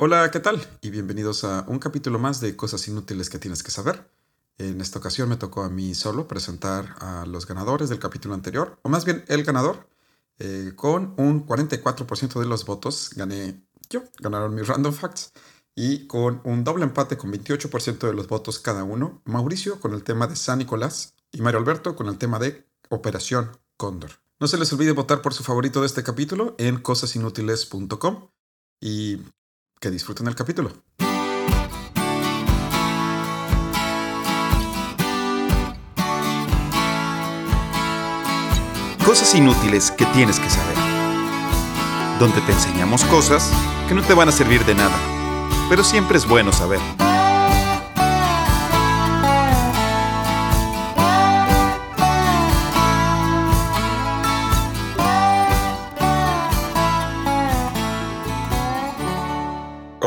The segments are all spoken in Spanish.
Hola, ¿qué tal? Y bienvenidos a un capítulo más de Cosas Inútiles que tienes que saber. En esta ocasión me tocó a mí solo presentar a los ganadores del capítulo anterior, o más bien el ganador. Eh, con un 44% de los votos gané yo, ganaron mis random facts. Y con un doble empate con 28% de los votos cada uno, Mauricio con el tema de San Nicolás y Mario Alberto con el tema de Operación Cóndor. No se les olvide votar por su favorito de este capítulo en cosasinútiles.com y que disfruten el capítulo. Cosas inútiles que tienes que saber. Donde te enseñamos cosas que no te van a servir de nada, pero siempre es bueno saber.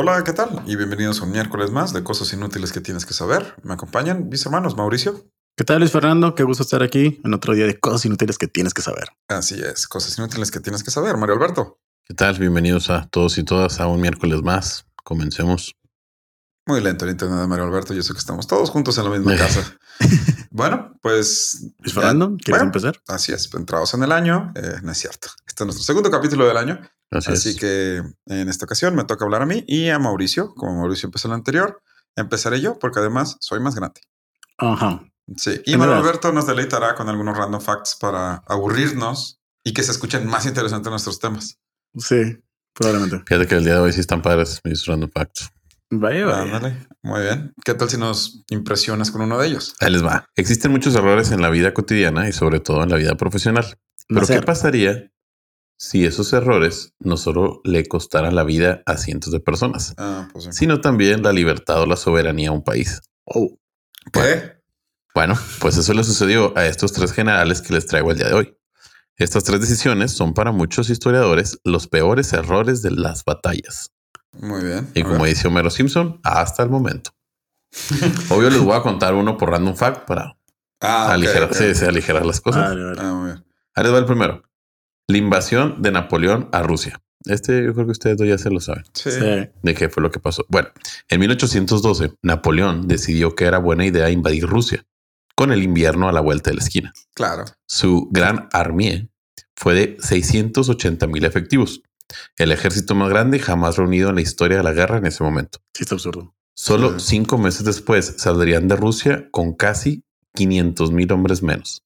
Hola, ¿qué tal? Y bienvenidos a un miércoles más de Cosas Inútiles que tienes que saber. Me acompañan mis hermanos Mauricio. ¿Qué tal, Luis Fernando? Qué gusto estar aquí en otro día de Cosas Inútiles que tienes que saber. Así es, Cosas Inútiles que tienes que saber. Mario Alberto. ¿Qué tal? Bienvenidos a todos y todas a un miércoles más. Comencemos. Muy lento el internet de Mario Alberto. Yo sé que estamos todos juntos en la misma casa. Bueno, pues. Luis Fernando, ¿quieres bueno, empezar? Así es, entrados en el año. Eh, no es cierto. Este es nuestro segundo capítulo del año. Así, Así es. que en esta ocasión me toca hablar a mí y a Mauricio. Como Mauricio empezó el anterior, empezaré yo porque además soy más grande. Ajá. Sí, y Es Manuel. Alberto nos deleitará con algunos random facts para aburrirnos y que se escuchen más interesantes nuestros temas. Sí, probablemente. Fíjate que el día de hoy sí están padres mis random facts. Vaya, vaya. Ándale, muy bien. ¿Qué tal si nos impresionas con uno de ellos? Ahí les va. Existen muchos errores en la vida cotidiana y sobre todo en la vida profesional. Pero ¿qué pasaría si esos errores no solo le costaran la vida a cientos de personas, Ah, pues sí. sino también la libertad o la soberanía a un país? Oh, ¿Qué? Bueno, pues eso le sucedió a estos tres generales que les traigo el día de hoy. Estas tres decisiones son para muchos historiadores los peores errores de las batallas. Muy bien. Y como dice Homero Simpson, hasta el momento. Obvio les voy a contar uno por random fact para ah, aligerar, sí, sí, aligerar las cosas. vale, vale. Ah, muy bien. Ahí les va el primero. La invasión de Napoleón a Rusia. Este yo creo que ustedes dos ya se lo saben. Sí. Sí. De qué fue lo que pasó. Bueno, en 1812, Napoleón decidió que era buena idea invadir Rusia, con el invierno a la vuelta de la esquina. claro. Su gran armée fue de 680 mil efectivos, el ejército más grande jamás reunido en la historia de la guerra en ese momento. Sí, está absurdo. Solo cinco meses después saldrían de Rusia con casi 500 mil hombres menos.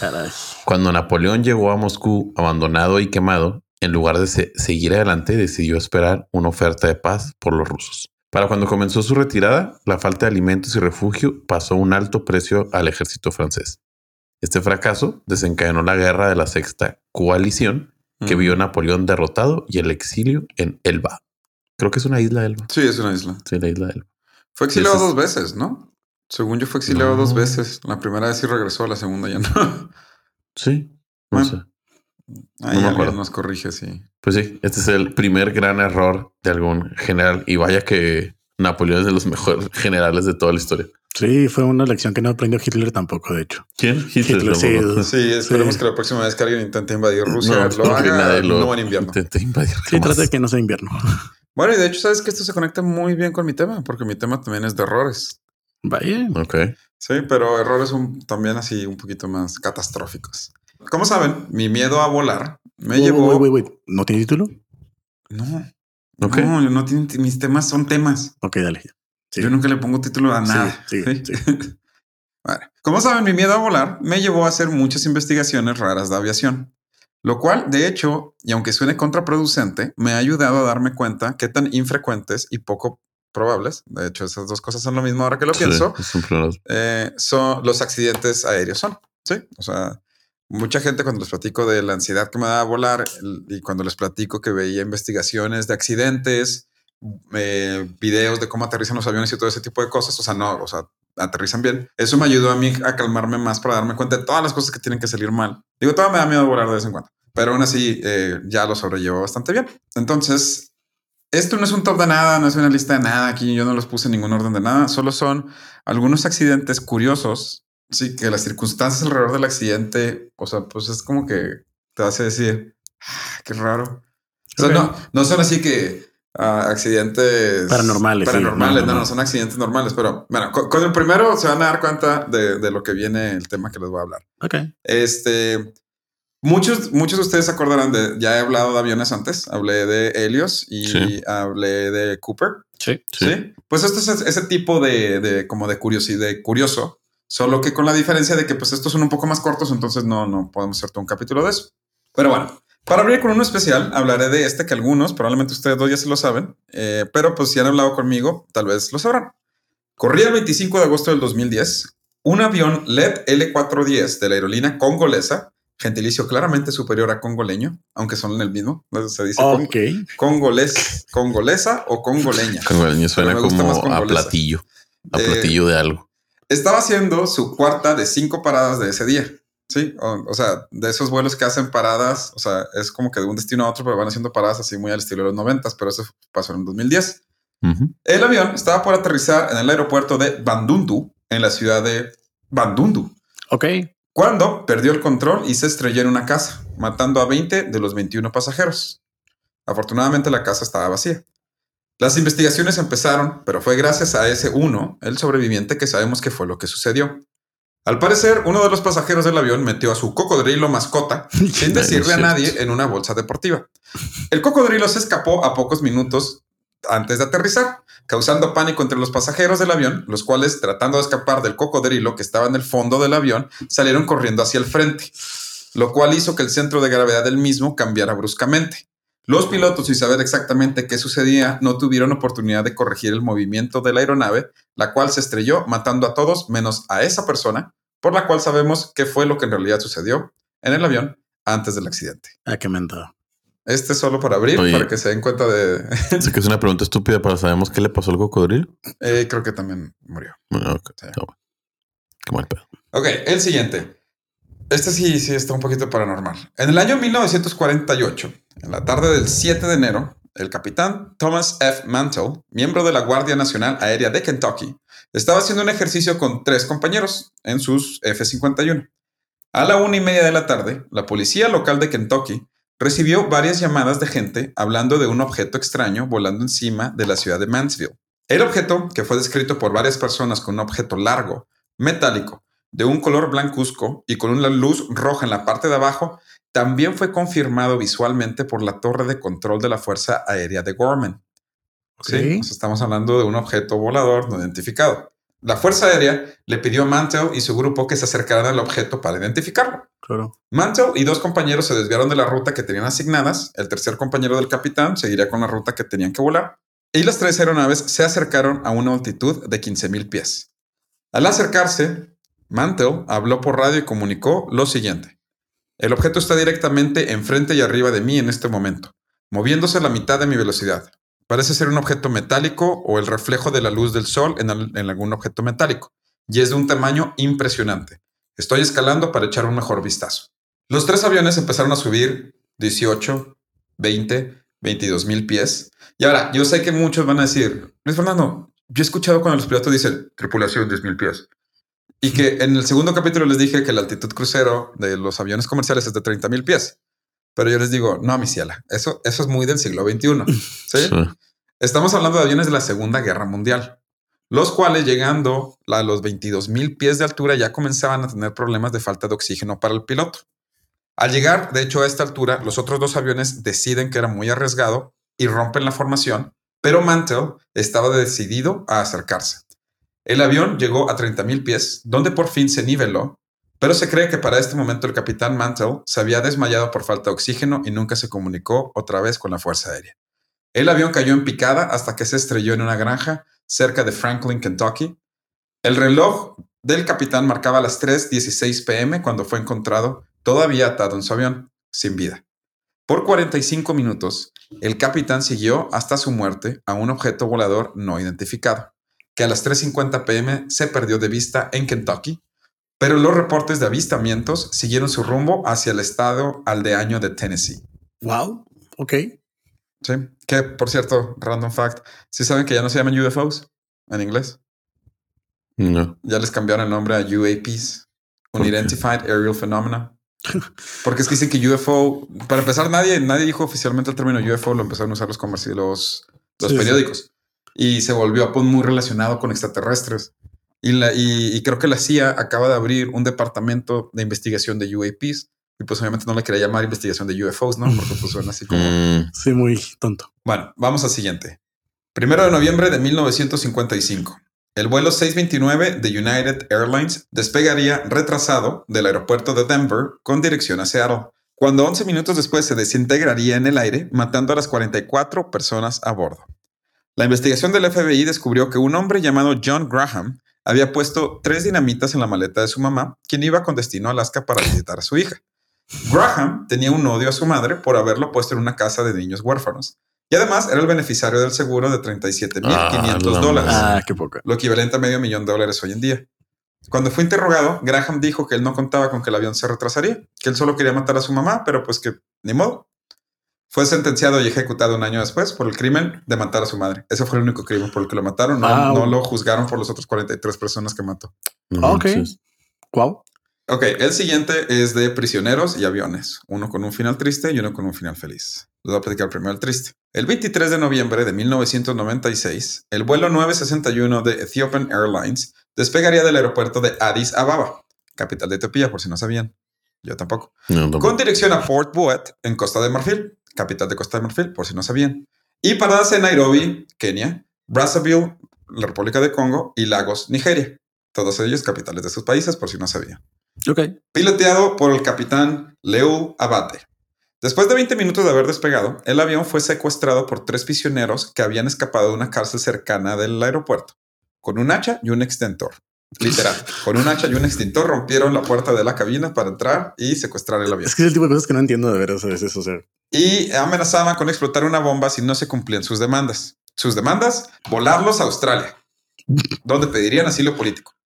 Caray. Cuando Napoleón llegó a Moscú abandonado y quemado, en lugar de se- seguir adelante, decidió esperar una oferta de paz por los rusos. Para cuando comenzó su retirada, la falta de alimentos y refugio pasó un alto precio al ejército francés. Este fracaso desencadenó la guerra de la Sexta Coalición, que Mm. vio a Napoleón derrotado y el exilio en Elba. Creo que es una isla Elba. Sí, es una isla. Sí, la isla Elba. Fue exiliado dos veces, ¿no? Según yo fue exiliado No. dos veces. La primera vez sí regresó, la segunda ya no. Sí. No Bueno. sé. Ahí me alguien acuerdo. nos corrige, sí. Pues sí, este es el primer gran error de algún general. Y vaya que Napoleón es de los mejores generales de toda la historia. Sí, fue una lección que no aprendió Hitler tampoco, de hecho. ¿Quién? Hitler, sí. Sí, esperemos Sí. que la próxima vez que alguien intente invadir Rusia No, lo haga nadie lo no en invierno. intente invadir Sí, trata de que no sea invierno. Bueno, y de hecho, sabes que esto se conecta muy bien con mi tema, porque mi tema también es de errores. Vaya. Ok. Sí, pero errores un- también así un poquito más catastróficos. Como saben, mi miedo a volar me Wait, llevó. wait, wait, wait. ¿No tiene título? No, Ok. no, no tienen mis temas son temas. Ok, dale. Sí. Yo nunca le pongo título a nada. ¿sí? Bueno, como saben, mi miedo a volar me llevó a hacer muchas investigaciones raras de aviación, lo cual, de hecho, y aunque suene contraproducente, me ha ayudado a darme cuenta qué tan infrecuentes y poco probables, de hecho, esas dos cosas son lo mismo ahora que lo pienso, eh, son los accidentes aéreos son. Sí, o sea, mucha gente cuando les platico de la ansiedad que me da volar y cuando les platico que veía investigaciones de accidentes, eh, videos de cómo aterrizan los aviones y todo ese tipo de cosas, o sea, no, o sea, aterrizan bien. Eso me ayudó a mí a calmarme más para darme cuenta de todas las cosas que tienen que salir mal. Digo, todavía me da miedo volar de vez en cuando, pero aún así eh, ya lo sobrellevo bastante bien. Entonces, esto no es un top de nada, no es una lista de nada. Aquí yo no los puse en ningún orden de nada. Solo son algunos accidentes curiosos. Sí, que las circunstancias alrededor del accidente, o sea, pues es como que te hace decir, "Ah, qué raro. O sea, no, no son así que ah, accidentes Paranormales, sí. Paranormales, No, no, no, no, no. son accidentes normales, pero bueno, con, con el primero se van a dar cuenta de, de lo que viene el tema que les voy a hablar. Ok. Este, muchos, muchos de ustedes se acordarán de, ya he hablado de aviones antes, hablé de Helios y Sí. hablé de Cooper. Sí. Sí. Pues esto es ese tipo de, de como de curiosidad, de curioso, solo que con la diferencia de que pues estos son un poco más cortos, entonces no, no podemos hacer todo un capítulo de eso. Pero bueno, para abrir con uno especial, hablaré de este que algunos, probablemente ustedes dos ya se lo saben, eh, pero pues si han hablado conmigo, tal vez lo sabrán. Corría el 25 de agosto del 2010 un avión LED L410 de la aerolínea congolesa, gentilicio claramente superior a congoleño, aunque son el mismo, se dice con- Ok. congoles, congolesa o congoleña. Congoleño suena como a platillo. A Eh, platillo de algo. Estaba haciendo su cuarta de cinco paradas de ese día. Sí, o, o sea, de esos vuelos que hacen paradas, o sea, es como que de un destino a otro, pero van haciendo paradas así muy al estilo de los noventas, pero eso pasó en el 2010. Ujú. El avión estaba por aterrizar en el aeropuerto de Bandundu, en la ciudad de Bandundu, Ok. cuando perdió el control y se estrelló en una casa, matando a 20 de los 21 pasajeros. Afortunadamente la casa estaba vacía. Las investigaciones empezaron, pero fue gracias a ese uno, el sobreviviente, que sabemos qué fue lo que sucedió. Al parecer, uno de los pasajeros del avión metió a su cocodrilo mascota sin decirle a nadie en una bolsa deportiva. El cocodrilo se escapó a pocos minutos antes de aterrizar, causando pánico entre los pasajeros del avión, los cuales, tratando de escapar del cocodrilo que estaba en el fondo del avión, salieron corriendo hacia el frente, lo cual hizo que el centro de gravedad del mismo cambiara bruscamente. Los pilotos, sin saber exactamente qué sucedía, no tuvieron oportunidad de corregir el movimiento de la aeronave, la cual se estrelló matando a todos menos a esa persona, por la cual sabemos qué fue lo que en realidad sucedió en el avión antes del accidente. Ah, qué mentado. Este es solo para abrir, Oye. para que se den cuenta de... Sé que es una pregunta estúpida, pero sabemos qué le pasó al cocodrilo. Eh, creo que también murió. Bueno, ok, Sí. está bueno. Qué mal pedo. Ok, el siguiente. Este sí, sí está un poquito paranormal. En el año 1948, en la tarde del 7 de enero, el capitán Thomas F. Mantle, miembro de la Guardia Nacional Aérea de Kentucky, estaba haciendo un ejercicio con tres compañeros en sus F-51. A la una y media de la tarde, la policía local de Kentucky recibió varias llamadas de gente hablando de un objeto extraño volando encima de la ciudad de Mansfield. El objeto, que fue descrito por varias personas como un objeto largo, metálico, de un color blancuzco y con una luz roja en la parte de abajo, también fue confirmado visualmente por la torre de control de la Fuerza Aérea de Gorman. Sí, estamos hablando de un objeto volador no identificado. La Fuerza Aérea le pidió a Mantle y su grupo que se acercaran al objeto para identificarlo. Claro. Mantle y dos compañeros se desviaron de la ruta que tenían asignadas. El tercer compañero del capitán seguiría con la ruta que tenían que volar. Y las tres aeronaves se acercaron a una altitud de 15.000 pies. Al acercarse, Mantle habló por radio y comunicó lo siguiente. El objeto está directamente enfrente y arriba de mí en este momento, moviéndose a la mitad de mi velocidad. Parece ser un objeto metálico o el reflejo de la luz del sol en, al- en algún objeto metálico, y es de un tamaño impresionante. Estoy escalando para echar un mejor vistazo. Los tres aviones empezaron a subir 18, 20, 22 mil pies. Y ahora, yo sé que muchos van a decir, Luis Fernando, yo he escuchado cuando los pilotos dicen tripulación 10 mil pies. Y que en el segundo capítulo les dije que la altitud crucero de los aviones comerciales es de 30 mil pies. Pero yo les digo, no, mi ciela, eso, eso es muy del siglo XXI. ¿sí? Sí. Estamos hablando de aviones de la Segunda Guerra Mundial, los cuales llegando a los 22 mil pies de altura ya comenzaban a tener problemas de falta de oxígeno para el piloto. Al llegar, de hecho, a esta altura, los otros dos aviones deciden que era muy arriesgado y rompen la formación, pero Mantle estaba decidido a acercarse. El avión llegó a 30 mil pies, donde por fin se niveló, pero se cree que para este momento el capitán Mantle se había desmayado por falta de oxígeno y nunca se comunicó otra vez con la Fuerza Aérea. El avión cayó en picada hasta que se estrelló en una granja cerca de Franklin, Kentucky. El reloj del capitán marcaba las 3:16 pm cuando fue encontrado todavía atado en su avión, sin vida. Por 45 minutos, el capitán siguió hasta su muerte a un objeto volador no identificado, que a las 3:50 pm se perdió de vista en Kentucky, pero los reportes de avistamientos siguieron su rumbo hacia el estado aldeaño de Tennessee. Wow. Ok. Sí, que por cierto, random fact, ¿sí saben que ya no se llaman UFOs en inglés? No. Ya les cambiaron el nombre a UAPs. Unidentified Aerial Phenomena. Porque es que dicen que UFO, para empezar, nadie, nadie dijo oficialmente el término UFO, lo empezaron a usar los comerci- los los Sí, sí. Y se volvió pues, muy relacionado con extraterrestres. Y, la, y, y creo que la CIA acaba de abrir un departamento de investigación de UAPs. Y pues obviamente no le quería llamar investigación de UFOs, ¿no? Porque pues suena así como... Mm, Sí, muy tonto. Bueno, vamos al siguiente. Primero de noviembre de 1955. El vuelo 629 de United Airlines despegaría retrasado del aeropuerto de Denver con dirección a Seattle, cuando 11 minutos después se desintegraría en el aire, matando a las 44 personas a bordo. La investigación del FBI descubrió que un hombre llamado John Graham había puesto tres dinamitas en la maleta de su mamá, quien iba con destino a Alaska para visitar a su hija. Graham tenía un odio a su madre por haberlo puesto en una casa de niños huérfanos. Y además era el beneficiario del seguro de 37.500 Ah, la dólares. Ah, qué poca. lo equivalente a medio millón de dólares hoy en día. Cuando fue interrogado, Graham dijo que él no contaba con que el avión se retrasaría, que él solo quería matar a su mamá, pero pues que ni modo. Fue sentenciado y ejecutado un año después por el crimen de matar a su madre. Ese fue el único crimen por el que lo mataron. No, Wow. no lo juzgaron por los otros 43 personas que mató. no Ok. Wow. Ok, el siguiente es de prisioneros y aviones. Uno con un final triste y uno con un final feliz. Les voy a platicar primero el triste. El 23 de noviembre de 1996, el vuelo 961 de Ethiopian Airlines despegaría del aeropuerto de Addis Ababa, capital de Etiopía, por si no sabían. Yo tampoco. No, tampoco. Con dirección a Port Buet, en Costa de Marfil, capital de Costa de Marfil, por si no sabían. Y paradas en Nairobi, Kenia, Brazzaville, la República de Congo y Lagos, Nigeria. Todos ellos capitales de sus países, por si no sabían Ok. piloteado por el capitán Leo Abate. Después de 20 minutos de haber despegado, el avión fue secuestrado por tres prisioneros que habían escapado de una cárcel cercana del aeropuerto, con un hacha y un extintor. Literal, con un hacha y un extintor rompieron la puerta de la cabina para entrar y secuestrar el avión. Es que es el tipo de cosas que no entiendo de veras a veces. O sea, Y amenazaban con explotar una bomba si no se cumplían sus demandas. Sus demandas, volarlos a Australia, donde pedirían asilo político.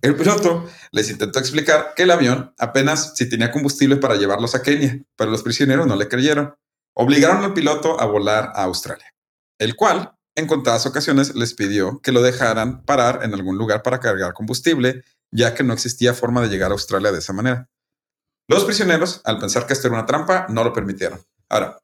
El piloto les intentó explicar que el avión apenas si tenía combustible para llevarlos a Kenia, pero los prisioneros no le creyeron. Obligaron al piloto a volar a Australia, el cual en contadas ocasiones les pidió que lo dejaran parar en algún lugar para cargar combustible, ya que no existía forma de llegar a Australia de esa manera. Los prisioneros, al pensar que esto era una trampa, no lo permitieron. Ahora,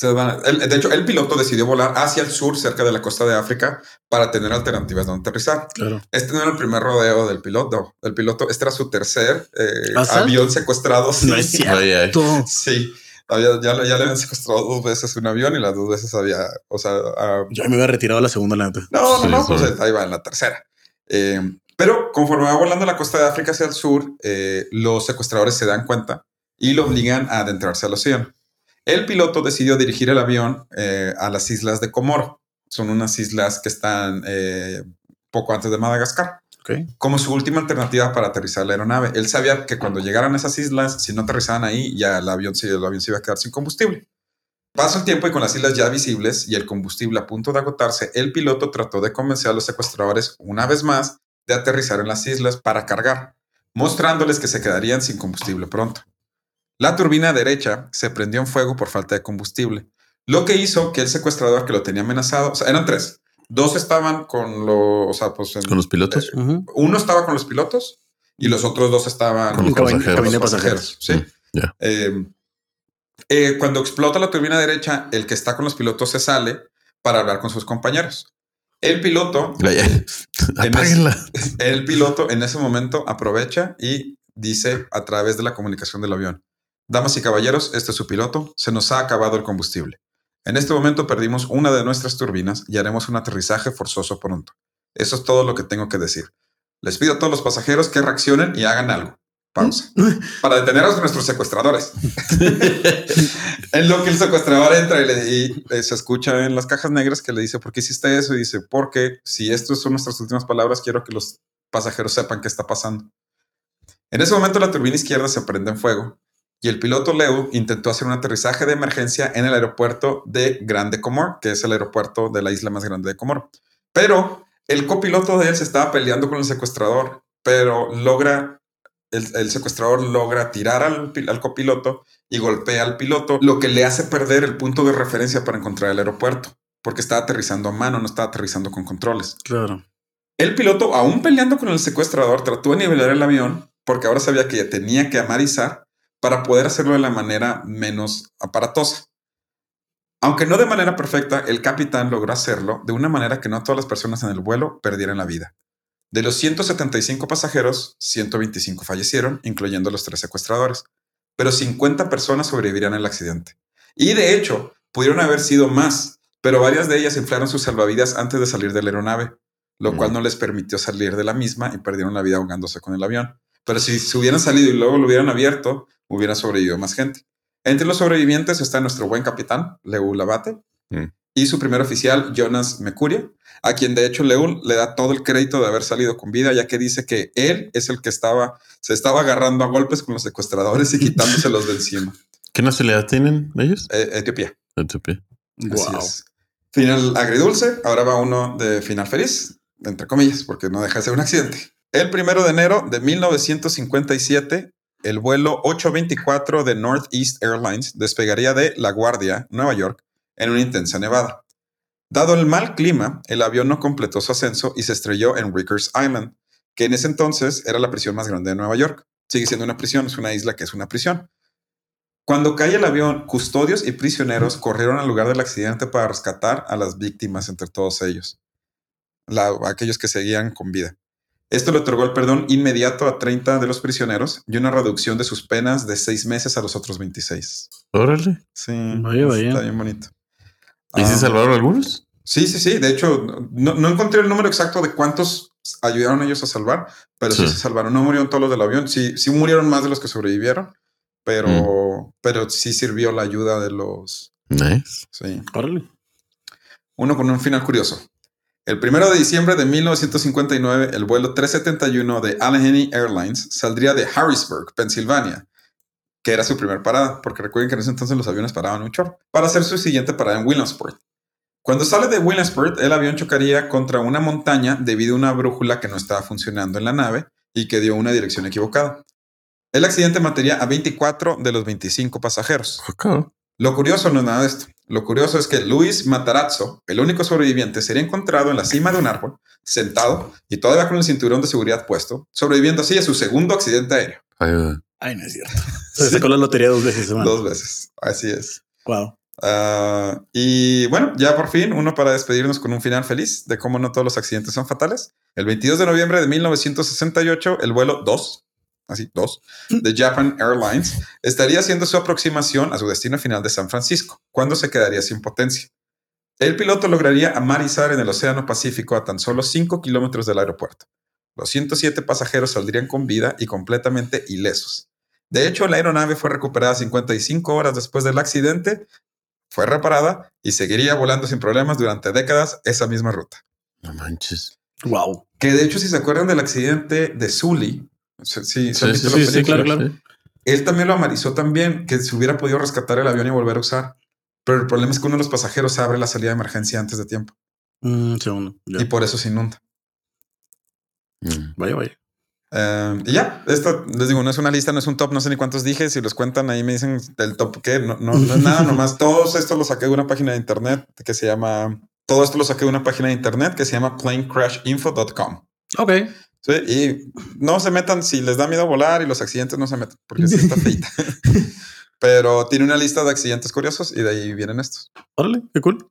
de hecho, el piloto decidió volar hacia el sur, cerca de la costa de África, para tener alternativas donde aterrizar. claro. Este no era el primer rodeo del piloto. El piloto, este era su tercer eh, avión secuestrado. Sí, No es cierto. Sí. Había- ya, le- ya le habían secuestrado dos veces un avión y las dos veces había, o sea, ah, Yo me había retirado la segunda, la neta. no, no, Sí, no, pues sí. ahí va en la tercera. Eh, pero conforme va volando la costa de África hacia el sur, eh, los secuestradores se dan cuenta y lo obligan a adentrarse al océano. El piloto decidió dirigir el avión eh, a las islas de Comoro. Son unas islas que están eh, poco antes de Madagascar Como su última alternativa para aterrizar la aeronave. Él sabía que cuando llegaran a esas islas, si no aterrizaban ahí, ya el avión, se, el avión se iba a quedar sin combustible. Pasó el tiempo y con las islas ya visibles y el combustible a punto de agotarse, el piloto trató de convencer a los secuestradores una vez más de aterrizar en las islas para cargar, mostrándoles que se quedarían sin combustible pronto. La turbina derecha se prendió en fuego por falta de combustible, lo que hizo que el secuestrador que lo tenía amenazado, o sea, eran tres, dos estaban con los, o sea, pues en- Con los pilotos. Ujú. uno estaba con los pilotos y los otros dos estaban Con los Cabina- pasajeros. pasajeros. Sí. Mm, ya. Eh, eh, cuando explota la turbina derecha, el que está con los pilotos se sale para hablar con sus compañeros. El piloto. Apáguenla. el piloto en ese momento aprovecha y dice a través de la comunicación del avión: Damas y caballeros, este es su piloto. Se nos ha acabado el combustible. En este momento perdimos una de nuestras turbinas y haremos un aterrizaje forzoso pronto. Eso es todo lo que tengo que decir. Les pido a todos los pasajeros que reaccionen y hagan algo. Pausa. Para detener a nuestros secuestradores. en lo que el secuestrador entra y, le- y, eh, se escucha en las cajas negras que le dice, ¿por qué hiciste eso? Y dice, porque si estas son nuestras últimas palabras, quiero que los pasajeros sepan qué está pasando. En ese momento la turbina izquierda se prende en fuego y el piloto Leo intentó hacer un aterrizaje de emergencia en el aeropuerto de Grande Comor, que es el aeropuerto de la isla más grande de Comoro. Pero el copiloto de él se estaba peleando con el secuestrador, pero logra, el, el secuestrador logra tirar al, pi- al copiloto y golpea al piloto, lo que le hace perder el punto de referencia para encontrar el aeropuerto, porque estaba aterrizando a mano, no estaba aterrizando con controles. Claro. El piloto, aún peleando con el secuestrador, trató de nivelar el avión porque ahora sabía que tenía que amarizar para poder hacerlo de la manera menos aparatosa. Aunque no de manera perfecta, el capitán logró hacerlo de una manera que no todas las personas en el vuelo perdieran la vida. De los 175 pasajeros, 125 fallecieron, incluyendo los tres secuestradores, pero 50 personas sobrevivirían al accidente. Y de hecho, pudieron haber sido más, pero varias de ellas inflaron sus salvavidas antes de salir de la aeronave, lo cual no les permitió salir de la misma y perdieron la vida ahogándose con el avión. Pero si se hubieran salido y luego lo hubieran abierto, hubiera sobrevivido más gente. Entre los sobrevivientes está nuestro buen capitán, Leu Labate, Mm. y su primer oficial, Jonas Mecuria, a quien de hecho Leu le da todo el crédito de haber salido con vida, ya que dice que él es el que estaba, se estaba agarrando a golpes con los secuestradores y quitándoselos de encima. ¿Qué nacionalidad tienen ellos? Eh, Etiopía. Etiopía. Así Wow. es. Final agridulce, ahora va uno de final feliz, entre comillas, porque no deja de ser un accidente. El primero de enero de 1957, el vuelo 824 de Northeast Airlines despegaría de La Guardia, Nueva York, en una intensa nevada. Dado el mal clima, el avión no completó su ascenso y se estrelló en Rikers Island, que en ese entonces era la prisión más grande de Nueva York. Sigue siendo una prisión, es una isla que es una prisión. Cuando cae el avión, custodios y prisioneros corrieron al lugar del accidente para rescatar a las víctimas entre todos ellos, aquellos que seguían con vida. Esto le otorgó el perdón inmediato a 30 de los prisioneros y una reducción de sus penas de seis meses a los otros 26. Órale. Sí, Vaya, vaya. está bien bonito. ¿Y si Ah, salvaron algunos? Sí, sí, sí. De hecho, no, no encontré el número exacto de cuántos ayudaron ellos a salvar, pero sí, Sí. se salvaron. No murieron todos los del avión. Sí, sí murieron más de los que sobrevivieron, pero, Mm. pero sí sirvió la ayuda de los. Nice. Sí. Órale. Uno con un final curioso. El primero de diciembre de 1959, el vuelo 371 de Allegheny Airlines saldría de Harrisburg, Pensilvania, que era su primer parada, porque recuerden que en ese entonces los aviones paraban un chorro, para hacer su siguiente parada en Williamsport. Cuando sale de Williamsport, el avión chocaría contra una montaña debido a una brújula que no estaba funcionando en la nave y que dio una dirección equivocada. El accidente mataría a 24 de los 25 pasajeros. Lo curioso no es nada de esto. Lo curioso es que Luis Matarazzo, el único sobreviviente, sería encontrado en la cima de un árbol, sentado y todavía con el cinturón de seguridad puesto, sobreviviendo así a su segundo accidente aéreo. Ayuda. Ay, no es cierto. Se sacó la lotería dos veces, man. Dos veces. Así es. Wow. Ah, y bueno, ya por fin, uno para despedirnos con un final feliz de cómo no todos los accidentes son fatales. El 22 de noviembre de 1968, el vuelo 2, así 2, de Japan Airlines estaría haciendo su aproximación a su destino final de San Francisco, cuando se quedaría sin potencia. El piloto lograría amarizar en el Océano Pacífico a tan solo 5 kilómetros del aeropuerto. Los 107 pasajeros saldrían con vida y completamente ilesos. De hecho, la aeronave fue recuperada 55 horas después del accidente, fue reparada y seguiría volando sin problemas durante décadas esa misma ruta. No manches. Wow. Que de hecho, si se acuerdan del accidente de Sully, sí, sí, ¿se han Sí, sí, sí, claro, claro. Él también lo amarizó también, que se hubiera podido rescatar el avión y volver a usar. Pero el problema es que uno de los pasajeros abre la salida de emergencia antes de tiempo Mm, segundo. Ya. y por eso se inunda. Mm. Vaya, vaya. Eh, y ya, esto les digo, no es una lista, no es un top, no sé ni cuántos dije. Si los cuentan ahí me dicen el top que no, no, no es nada, nomás todos esto lo saqué de una página de internet que se llama. Todo esto lo saqué de una página de internet que se llama planecrashinfo.com. Ok. Sí, y no se metan si les da miedo volar y los accidentes no se metan porque sí está feita. Pero tiene una lista de accidentes curiosos y de ahí vienen estos. Órale, qué cool.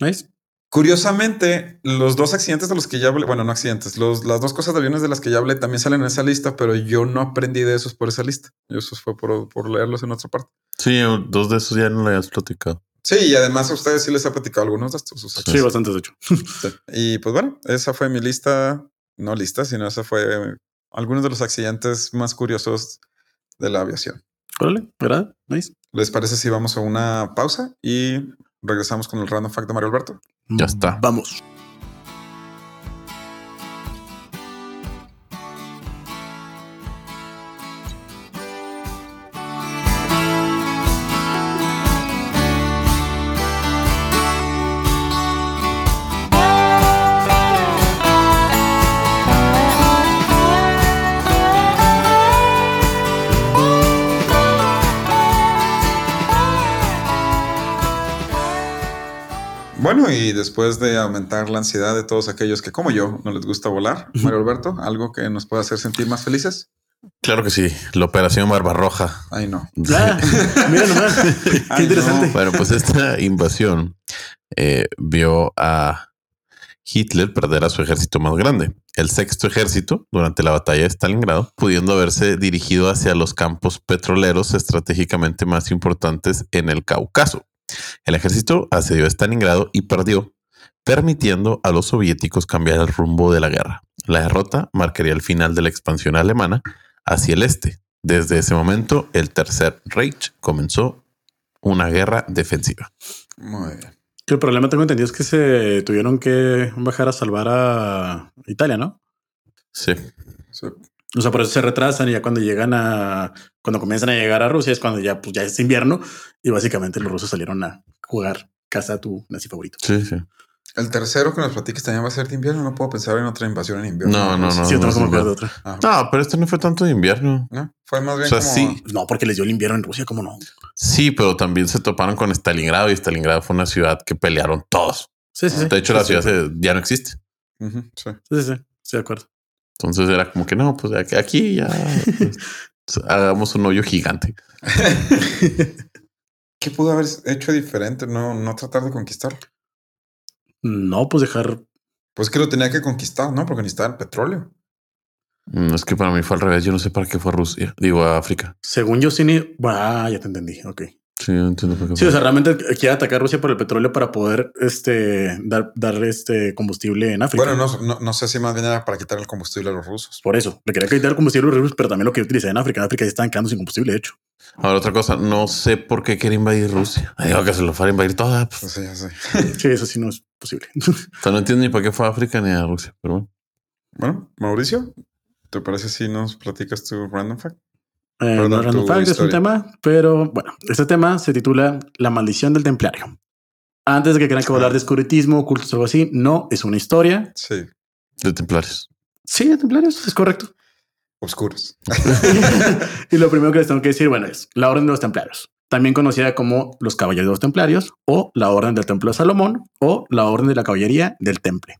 Nice. Curiosamente, los dos accidentes de los que ya hablé, bueno, no accidentes, los, las dos cosas de aviones de las que ya hablé también salen en esa lista, pero yo no aprendí de esos por esa lista. Yo Eso fue por, por leerlos en otra parte. Sí, dos de esos ya no le habías platicado. Sí, y además a ustedes sí les he platicado algunos de estos. o sea, Sí, bastantes, de hecho. sí. Y pues bueno, esa fue mi lista, no lista, sino esa fue algunos de los accidentes más curiosos de la aviación. Órale, ¿verdad? Nice. ¿Les parece si vamos a una pausa y regresamos con el random fact de Mario Alberto? Ya está. Vamos. Y después de aumentar la ansiedad de todos aquellos que, como yo, no les gusta volar, Mario Alberto, algo que nos pueda hacer sentir más felices. Claro que sí, la operación Barbarroja. Ay, no. Ah, mira nomás. Qué Ay, interesante. no. Bueno, pues esta invasión eh, vio a Hitler perder a su ejército más grande, el sexto ejército, durante la batalla de Stalingrado, pudiendo haberse dirigido hacia los campos petroleros estratégicamente más importantes en el Cáucaso. El ejército asedió a Stalingrado y perdió, permitiendo a los soviéticos cambiar el rumbo de la guerra. La derrota marcaría el final de la expansión alemana hacia el este. Desde ese momento, el Tercer Reich comenzó una guerra defensiva. Muy bien. Que el problema tengo entendido es que se tuvieron que bajar a salvar a Italia, ¿no? Sí. Sí. O sea, por eso se retrasan y ya cuando llegan a, cuando comienzan a llegar a Rusia es cuando ya, pues ya es invierno y básicamente los rusos salieron a jugar casa a tu nazi favorito. Sí, sí. El tercero que nos platiques también va a ser de invierno. No puedo pensar en otra invasión en invierno. No, no, no. sí, no, que de no. otra. Ah, No, pero este no fue tanto de invierno. no, fue más O bien sea, como... sí, No, porque les dio el invierno en Rusia, ¿cómo no? sí, pero también se toparon con Stalingrado y Stalingrado fue una ciudad que pelearon todos. Sí, sí, sí. De hecho, Sí, la sí, ciudad sí. ya no existe. Sí. Sí, sí, sí, estoy de acuerdo. Entonces era como que no, pues aquí- ya pues, hagamos un hoyo gigante. ¿Qué pudo haber hecho diferente? No, no tratar de conquistar. No, pues dejar. Pues que lo tenía que conquistar, ¿no? Porque necesitaba el petróleo. Mm, Es que para mí fue al revés. Yo no sé para qué fue a Rusia. Digo, a África. Según yo, sí, ni- ah, ya te entendí. Ok. Sí, no entiendo por qué Sí, o sea, realmente quiere atacar Rusia por el petróleo para poder este, dar, dar este combustible en África. Bueno, no, no, no sé si más bien era para quitar el combustible a los rusos. Por eso, le quería quitar el combustible a los rusos, pero también lo que utiliza en África. En África ya estaban quedando sin combustible, de hecho. Ahora, otra cosa. No sé por qué quiere invadir Rusia. Digo que se lo fuera a invadir toda. pues. Sí, sé. Sí, eso sí no es posible. O sea, no entiendo ni por qué fue a África ni a Rusia. Pero bueno. Bueno, Mauricio, ¿te parece si nos platicas tu random fact? Eh, Perdón, no, Random Fact es un tema, pero bueno, este tema se titula La maldición del templario. Antes de que crean que hablar de escuritismo, cultos o algo así, no, es una historia. Sí, De templarios. Sí, de templarios, es correcto. oscuros. y lo primero que les tengo que decir, bueno, es la Orden de los Templarios, también conocida como los Caballeros de los Templarios, o la Orden del Templo de Salomón, o la Orden de la Caballería del Temple.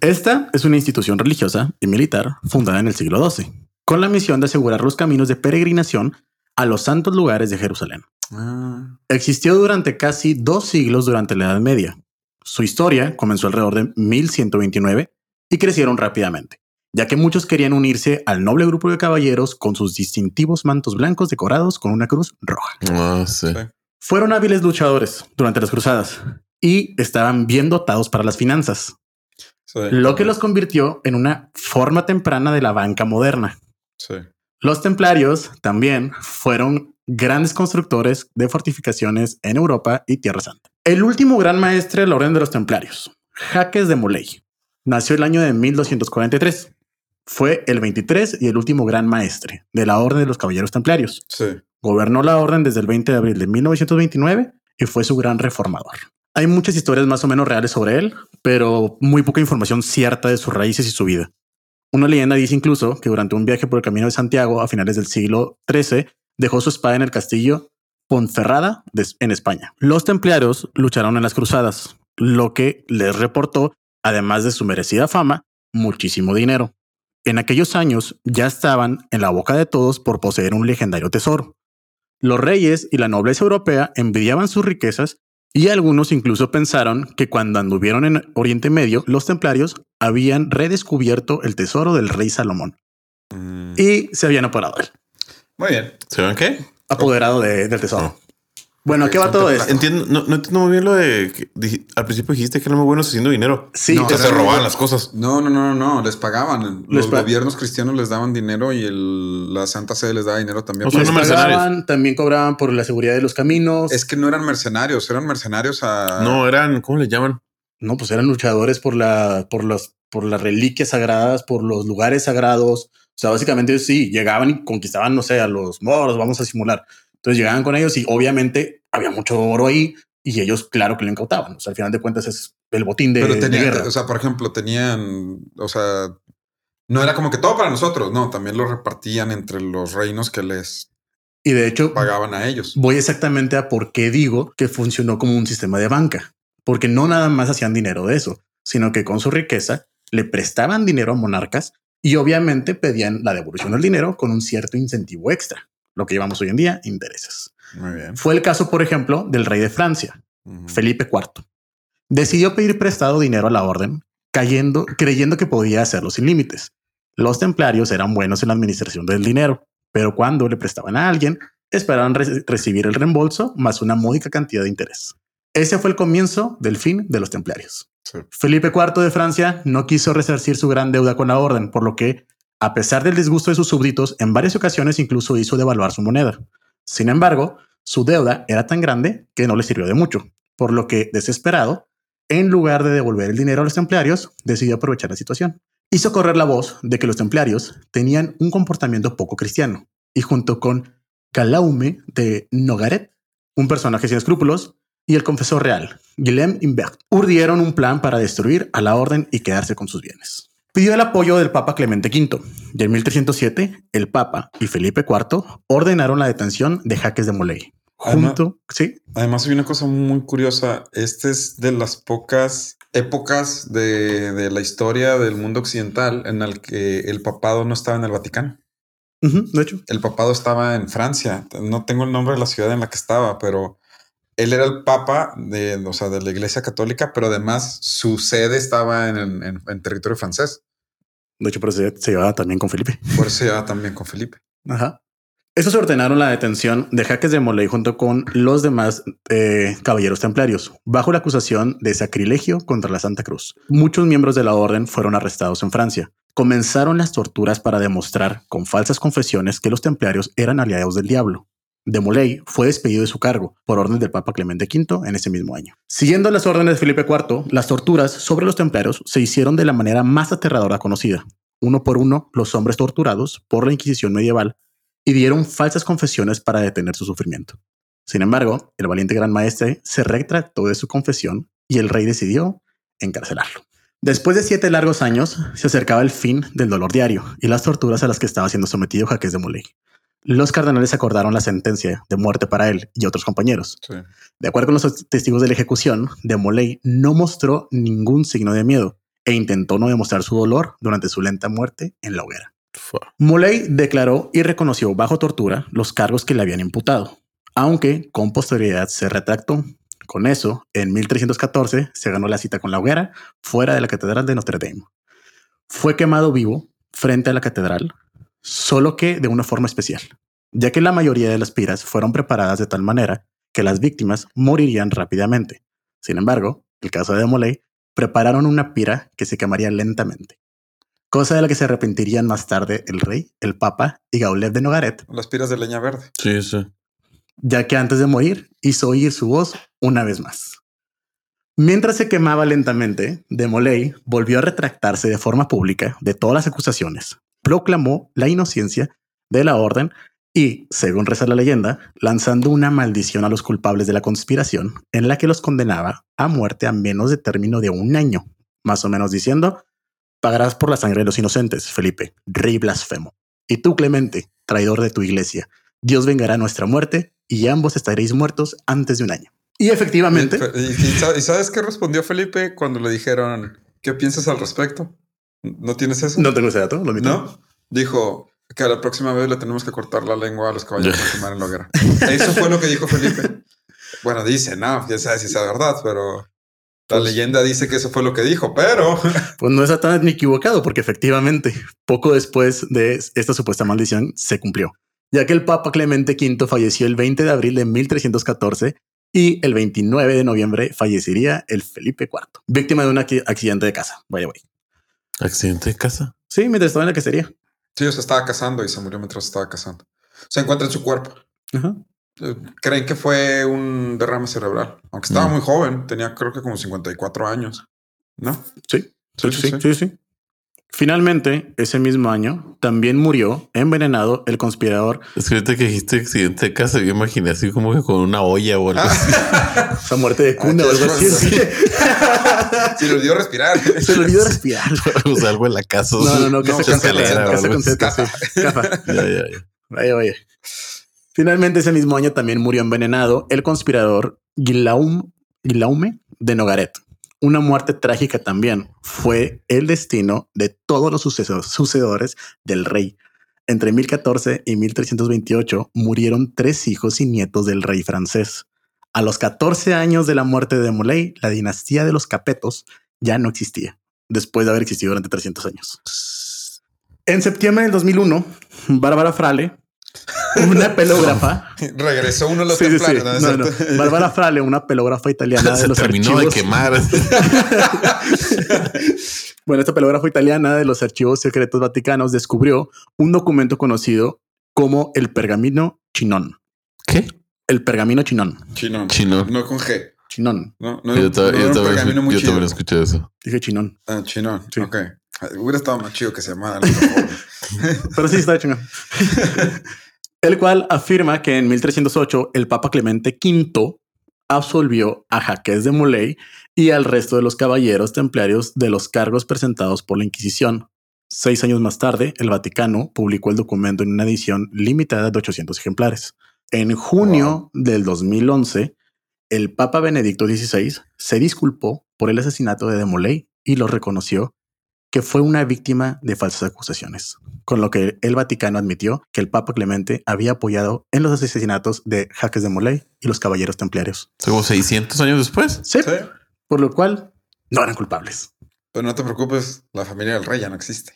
Esta es una institución religiosa y militar fundada en el siglo XII, con la misión de asegurar los caminos de peregrinación a los santos lugares de Jerusalén. ah, Existió durante casi dos siglos durante la Edad Media. Su historia comenzó alrededor de 1129 y crecieron rápidamente, ya que muchos querían unirse al noble grupo de caballeros con sus distintivos mantos blancos decorados con una cruz roja. Ah, sí. Sí. Fueron hábiles luchadores durante las cruzadas y estaban bien dotados para las finanzas, sí. lo que los convirtió en una forma temprana de la banca moderna. Sí. Los templarios también fueron grandes constructores de fortificaciones en Europa y Tierra Santa. El último gran maestre de la Orden de los Templarios, Jaques de Molay, nació el año de 1243. Fue el 23 y el último gran maestre de la Orden de los Caballeros Templarios. Sí. Gobernó la orden desde el 20 de abril de 1929 y fue su gran reformador. Hay muchas historias más o menos reales sobre él, pero muy poca información cierta de sus raíces y su vida. Una leyenda dice incluso que durante un viaje por el camino de Santiago a finales del siglo XIII dejó su espada en el castillo Ponferrada en España. Los templarios lucharon en las cruzadas, lo que les reportó, además de su merecida fama, muchísimo dinero. En aquellos años ya estaban en la boca de todos por poseer un legendario tesoro. Los reyes y la nobleza europea envidiaban sus riquezas y algunos incluso pensaron que cuando anduvieron en Oriente Medio, los templarios habían redescubierto el tesoro del rey Salomón Mm, y se habían apoderado de él. Muy bien. ¿Se ven qué? Apoderado de- del tesoro. Bueno, ¿qué va todo esto? Entiendo, no, no entiendo muy bien lo de que dij- al principio dijiste que eran muy buenos haciendo dinero. Sí, No, se robaban las cosas. No, no, no, no, les pagaban. Los gobiernos cristianos les daban dinero y el- la Santa Sede les daba dinero también. O sea, les no mercenarios. pagaban, también cobraban por la seguridad de los caminos. es que no eran mercenarios, eran mercenarios a... No, eran, ¿cómo le llaman? No, pues eran luchadores por la, por los, por las reliquias sagradas, por los lugares sagrados. O sea, básicamente sí, llegaban y conquistaban, no sé, a los moros, vamos a simular. Entonces llegaban con ellos y obviamente había mucho oro ahí y ellos, claro que lo incautaban. O sea, al final de cuentas es el botín de, Pero de tenían, guerra. o sea, por ejemplo, tenían, o sea, no era como que todo para nosotros, no, también lo repartían entre los reinos que les y de hecho, pagaban a ellos. voy exactamente a por qué digo que funcionó como un sistema de banca, porque no nada más hacían dinero de eso, sino que con su riqueza le prestaban dinero a monarcas y obviamente pedían la devolución del dinero con un cierto incentivo extra, lo que llevamos hoy en día intereses. Muy bien. Fue el caso, por ejemplo, del rey de Francia. Felipe IV. Decidió pedir prestado dinero a la orden, cayendo, creyendo que podía hacerlo sin límites. Los templarios eran buenos en la administración del dinero, pero cuando le prestaban a alguien, esperaban re- recibir el reembolso más una módica cantidad de interés. Ese fue el comienzo del fin de los templarios. Sí. Felipe IV de Francia no quiso resarcir su gran deuda con la orden, por lo que, a pesar del disgusto de sus súbditos, en varias ocasiones incluso hizo devaluar su moneda. Sin embargo, su deuda era tan grande que no le sirvió de mucho, por lo que, desesperado, en lugar de devolver el dinero a los templarios, decidió aprovechar la situación. Hizo correr la voz de que los templarios tenían un comportamiento poco cristiano, y junto con Calaume de Nogaret, un personaje sin escrúpulos, y el confesor real, Guillem Imbert, urdieron un plan para destruir a la orden y quedarse con sus bienes. Pidió el apoyo del Papa Clemente V y en 1307 el Papa y Felipe IV ordenaron la detención de Jaques de Molay. Además- Junto, sí, Además, hay una cosa muy curiosa. Este es de las pocas épocas de, de la historia del mundo occidental en el que el papado no estaba en el Vaticano. de hecho, El papado estaba en Francia. No tengo el nombre de la ciudad en la que estaba, pero él era el papa de, o sea, de la iglesia católica, pero además su sede estaba en, en- en territorio francés. de hecho, pero se, se llevaba también con Felipe. Por eso se llevaba también con Felipe. Ajá. Estos ordenaron la detención de Jaques de Molay junto con los demás eh, caballeros templarios, bajo la acusación de sacrilegio contra la Santa Cruz. Muchos miembros de la orden fueron arrestados en Francia. Comenzaron las torturas para demostrar con falsas confesiones que los templarios eran aliados del diablo. De Molay fue despedido de su cargo por orden del Papa Clemente V en ese mismo año. Siguiendo las órdenes de Felipe IV, las torturas sobre los templarios se hicieron de la manera más aterradora conocida. Uno por uno, los hombres torturados por la Inquisición medieval y dieron falsas confesiones para detener su sufrimiento. Sin embargo, el valiente gran maestre se retractó de su confesión y el rey decidió encarcelarlo. Después de siete largos años, se acercaba el fin del dolor diario y las torturas a las que estaba siendo sometido Jaques de Molay. Los cardenales acordaron la sentencia de muerte para él y otros compañeros. Sí. De acuerdo con los testigos de la ejecución, de Molay no mostró ningún signo de miedo e intentó no demostrar su dolor durante su lenta muerte en la hoguera. Molay declaró y reconoció bajo tortura los cargos que le habían imputado, aunque con posterioridad se retractó. Con eso, en 1314 se ganó la cita con la hoguera fuera de la Catedral de Notre Dame. Fue quemado vivo frente a la catedral, solo que de una forma especial, ya que la mayoría de las piras fueron preparadas de tal manera que las víctimas morirían rápidamente. Sin embargo, el caso de Molay prepararon una pira que se quemaría lentamente, cosa de la que se arrepentirían más tarde el rey, el papa y Gaulev de Nogaret, Las piras de leña verde. Sí, sí. ya que antes de morir hizo oír su voz una vez más. Mientras se quemaba lentamente, de Molay volvió a retractarse de forma pública de todas las acusaciones, proclamó la inocencia de la orden y, según reza la leyenda, lanzando una maldición a los culpables de la conspiración en la que los condenaba a muerte a menos de término de un año, más o menos diciendo, pagarás por la sangre de los inocentes, Felipe, rey blasfemo. Y tú, Clemente, traidor de tu iglesia, Dios vengará nuestra muerte y ambos estaréis muertos antes de un año. Y efectivamente, Y, y- y sa- y sabes qué respondió Felipe cuando le dijeron qué piensas al respecto? ¿No tienes eso? no tengo ese dato, lo admito. ¿No? Dijo que a la próxima vez le tenemos que cortar la lengua a los caballeros que quemar en la hoguera. Eso fue lo que dijo Felipe. Bueno, dice, no, quién sabe si es verdad, pero la Pues- leyenda dice que eso fue lo que dijo, pero Pues no está tan equivocado, porque efectivamente, poco después de esta supuesta maldición se cumplió, ya que el Papa Clemente V falleció el 20 de abril de 1314 y el 29 de noviembre fallecería el Felipe IV, víctima de un acci- accidente de casa. Vaya, güey. Accidente de casa. Sí, mientras estaba en la cacería. sí, se estaba casando y se murió mientras estaba casando. Se encuentra en su cuerpo. Ajá. Eh, Creen que fue un derrame cerebral, aunque estaba Mm. muy joven, tenía creo que como 54 años, ¿no? Sí, Sí, sí, sí, sí, sí. Finalmente, ese mismo año, también murió envenenado el conspirador. Es que ahorita que dijiste accidente de casa, yo imaginé así como que con una olla o algo así. Esa muerte de cuna o algo así. Sí. Se le olvidó respirar. Se le olvidó respirar. o sea, algo en la casa. No, no, no, que se cancela. Que se así. cancela. Ya, ya, ya. Vaya, vaya. Finalmente, ese mismo año también murió envenenado el conspirador Guillaume, Guillaume de Nogaret, una muerte trágica también fue el destino de todos los sucesos, sucedores del rey. Entre 1014 y 1328 murieron tres hijos y nietos del rey francés. A los 14 años de la muerte de Molay, la dinastía de los Capetos ya no existía, después de haber existido durante 300 años. En septiembre del 2001, Bárbara Frale, una pelógrafa. Regresó uno de los Sí, sí, sí. templarios, ¿no? No. Bárbara Frale, una pelógrafa italiana de Se los terminó archivos. de quemar. Bueno, esta pelógrafa italiana de los archivos secretos vaticanos descubrió un documento conocido como el pergamino chinón. ¿Qué? El pergamino chinón. Chinón. Chinón. No con G. Chinón. No, no, Yo, ta- no yo también, yo también escuché eso. Dije chinón. Ah, chinón. Sí. Ok. Hubiera estado más chido que se llamara. Pero sí está chingón. El cual afirma que en 1308 el Papa Clemente V absolvió a Jaques de Molay y al resto de los caballeros templarios de los cargos presentados por la Inquisición. Seis años más tarde, el Vaticano publicó el documento en una edición limitada de 800 ejemplares. En junio del 2011, el Papa Benedicto XVI se disculpó por el asesinato de Demolay y lo reconoció que fue una víctima de falsas acusaciones, con lo que el Vaticano admitió que el Papa Clemente había apoyado en los asesinatos de Jaques de Molay y los caballeros templarios. Como 600 años después. Sí, Sí. por lo cual no eran culpables. Pero no te preocupes, la familia del rey ya no existe.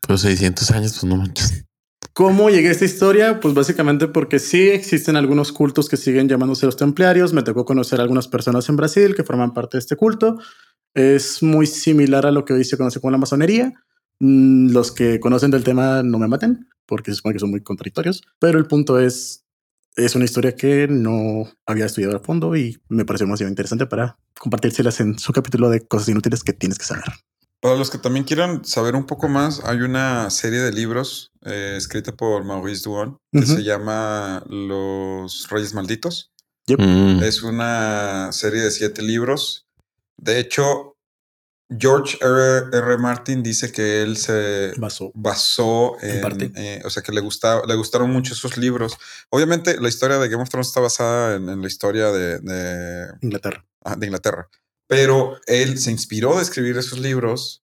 Pero 600 años, pues no manches. ¿Cómo llegué a esta historia? Pues básicamente porque sí existen algunos cultos que siguen llamándose los templarios. Me tocó conocer a algunas personas en Brasil que forman parte de este culto. Es muy similar a lo que hoy se conoce como la masonería. Mm, Los que conocen del tema no me maten porque se supone que son muy contradictorios, pero el punto es, es una historia que no había estudiado a fondo y me pareció demasiado interesante para compartírselas en su capítulo de cosas inútiles que tienes que saber. Para los que también quieran saber un poco más, hay una serie de libros eh, escrita por Maurice Duon que se llama Los Reyes Malditos. Mm. Es una serie de siete libros. De hecho, George R. R. Martin dice que él se basó En en, parte. eh, o sea, que le, gustaba, le gustaron mucho esos libros. Obviamente, la historia de Game of Thrones está basada en, en la historia de, de, Inglaterra. ah, de Inglaterra, pero él se inspiró de escribir esos libros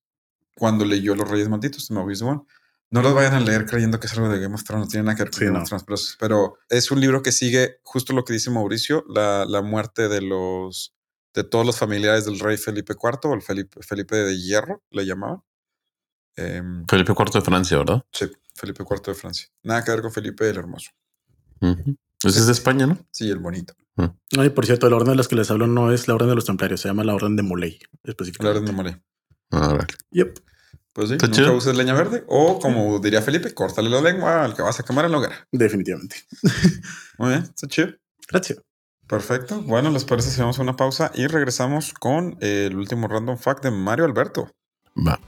cuando leyó Los Reyes Malditos de Maurice Duan. No los vayan a leer creyendo que es algo de Game of Thrones, no tiene nada que ver con Sí, Game no. of Thrones, pero, es- pero es un libro que sigue justo lo que dice Mauricio, la, la muerte de los de todos los familiares del rey Felipe IV, o el Felipe, Felipe de Hierro, le llamaban. Em, Felipe IV de Francia, ¿verdad? sí, Felipe IV de Francia. Nada que ver con Felipe el Hermoso. Ujú. Ese es de España, ¿no? Sí, el bonito. Ay, por cierto, la orden de las que les hablo no es la orden de los templarios, se llama la orden de Molay La específicamente. orden de Molay. Ah, órale. Yep. Pues sí, Está nunca chido. uses leña verde. O como diría Felipe, córtale la lengua al que vas a quemar en la hoguera. Definitivamente. Muy bien, está chido. Gracias. Perfecto. Bueno, ¿les parece si vamos a una pausa y regresamos con el último random fact de Mario Alberto? Va.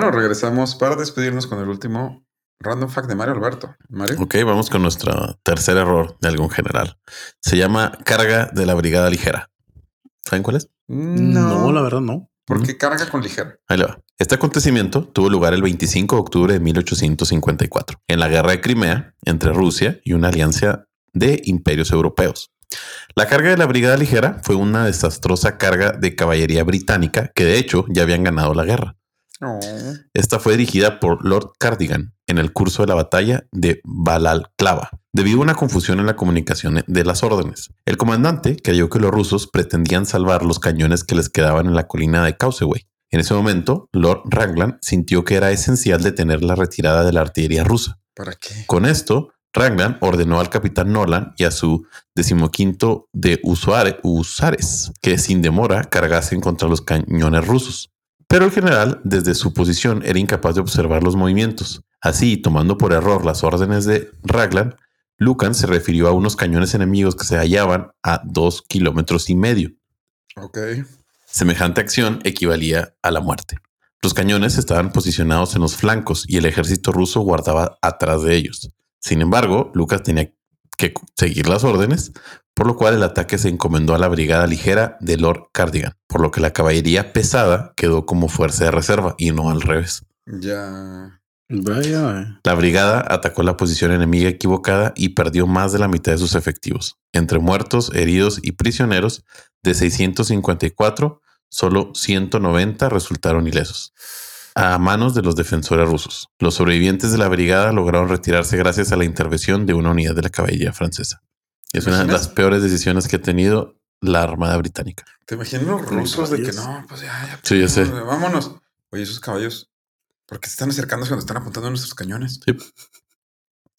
Bueno, regresamos para despedirnos con el último random fact de Mario Alberto. Mario. Ok, vamos con nuestro tercer error de algún general. Se llama carga de la brigada ligera. ¿Saben cuál es? No. la verdad no. Porque carga con ligera. Ahí le va. Este acontecimiento tuvo lugar el 25 de octubre de 1854, en la guerra de Crimea entre Rusia y una alianza de imperios europeos. La carga de la brigada ligera fue una desastrosa carga de caballería británica que de hecho ya habían ganado la guerra. Esta fue dirigida por Lord Cardigan en el curso de la batalla de Balalklava, debido a una confusión en la comunicación de las órdenes. El comandante creyó que los rusos pretendían salvar los cañones que les quedaban en la colina de Causeway. En ese momento, Lord Raglan sintió que era esencial detener la retirada de la artillería rusa. ¿Para qué? Con esto, Raglan ordenó al capitán Nolan y a su decimoquinto de usuare- usares que sin demora cargasen contra los cañones rusos. Pero el general, desde su posición, era incapaz de observar los movimientos. Así, tomando por error las órdenes de Raglan, Lucan se refirió a unos cañones enemigos que se hallaban a dos kilómetros y medio. Ok. Semejante acción equivalía a la muerte. Los cañones estaban posicionados en los flancos y el ejército ruso guardaba atrás de ellos. Sin embargo, Lucas tenía que seguir las órdenes, por lo cual el ataque se encomendó a la brigada ligera de Lord Cardigan, por lo que la caballería pesada quedó como fuerza de reserva y no al revés. Ya. Vaya. La brigada atacó la posición enemiga equivocada y perdió más de la mitad de sus efectivos. Entre muertos, heridos y prisioneros, de 654, solo 190 resultaron ilesos a manos de los defensores rusos. Los sobrevivientes de la brigada lograron retirarse gracias a la intervención de una unidad de la caballería francesa. Es una de las peores decisiones que ha tenido la Armada Británica. ¿Te imaginas los rusos de que no? Pues ya, ya. Sí, ya sé. vámonos. Oye, esos caballos, ¿por qué se están acercando cuando están apuntando a nuestros cañones? Sí.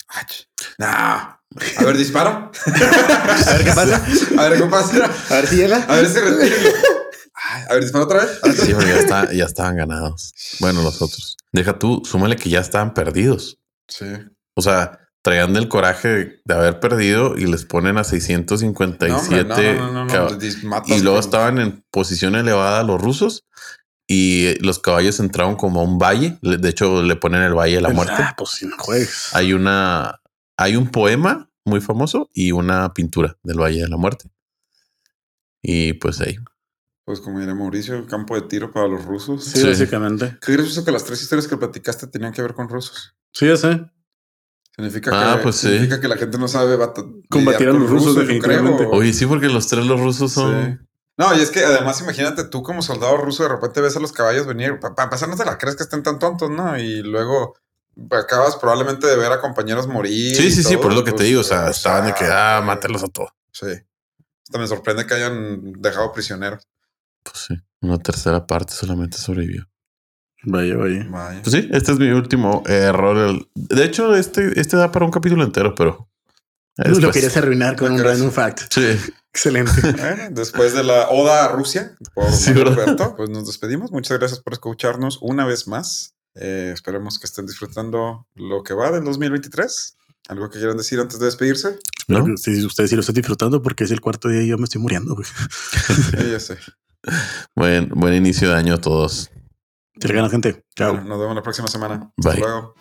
Ach. No. A ver, disparo. A ver qué pasa. A ver, ¿qué pasa? A ver si llega. A ver si retiro. A ver, disparo otra vez. Sí, porque ya, está- ya estaban ganados. Bueno, los otros. Deja tú, súmale que ya estaban perdidos. Sí. O sea, traían del coraje de, haber perdido y les ponen a No, hombre, 657 no, no, no, y luego estaban en posición elevada los rusos y los caballos entraron como a un valle. Le- De hecho, le ponen el valle de la muerte. Ah, pues si no juegues. Hay una, hay un poema muy famoso y una pintura del valle de la muerte. Y pues ahí. Pues como diré Mauricio, campo de tiro para los rusos. Sí, Sí. básicamente. Qué gracioso que las tres historias que platicaste tenían que ver con rusos. Sí, ya sé. Significa, Ah, que, pues sí. significa que la gente no sabe Combatir a los rusos, definitivamente. creo. Oye, sí, porque los tres los rusos son. Sí. No, y es que además imagínate tú como soldado ruso de repente ves a los caballos venir, para empezar no te la crees que estén tan tontos, ¿no? Y luego acabas probablemente de ver a compañeros morir. Sí, sí, sí, por lo que te pues, digo. O sea, o estaban de que, ah, mátelos a todos. Sí. Hasta me sorprende que hayan dejado prisioneros. Pues sí, una tercera parte solamente sobrevivió. Vaya, vaya. Vaya. Pues sí, este es mi último error. De hecho, este, este da para un capítulo entero, pero. Lo querías arruinar con Lo un random fact. Sí, Excelente. Bueno, después de la Oda a Rusia por Sí. Alberto, pues nos despedimos. Muchas gracias por escucharnos una vez más. Eh, esperemos que estén disfrutando lo que va del 2023. ¿Algo que quieran decir antes de despedirse? sí, ustedes sí lo están disfrutando porque es el cuarto día y yo me estoy muriendo. güey. Eh, ya sé. Buen, buen inicio de año a todos. Se le gana gente. Chao. Bueno, nos vemos la próxima semana. Bye. Hasta luego.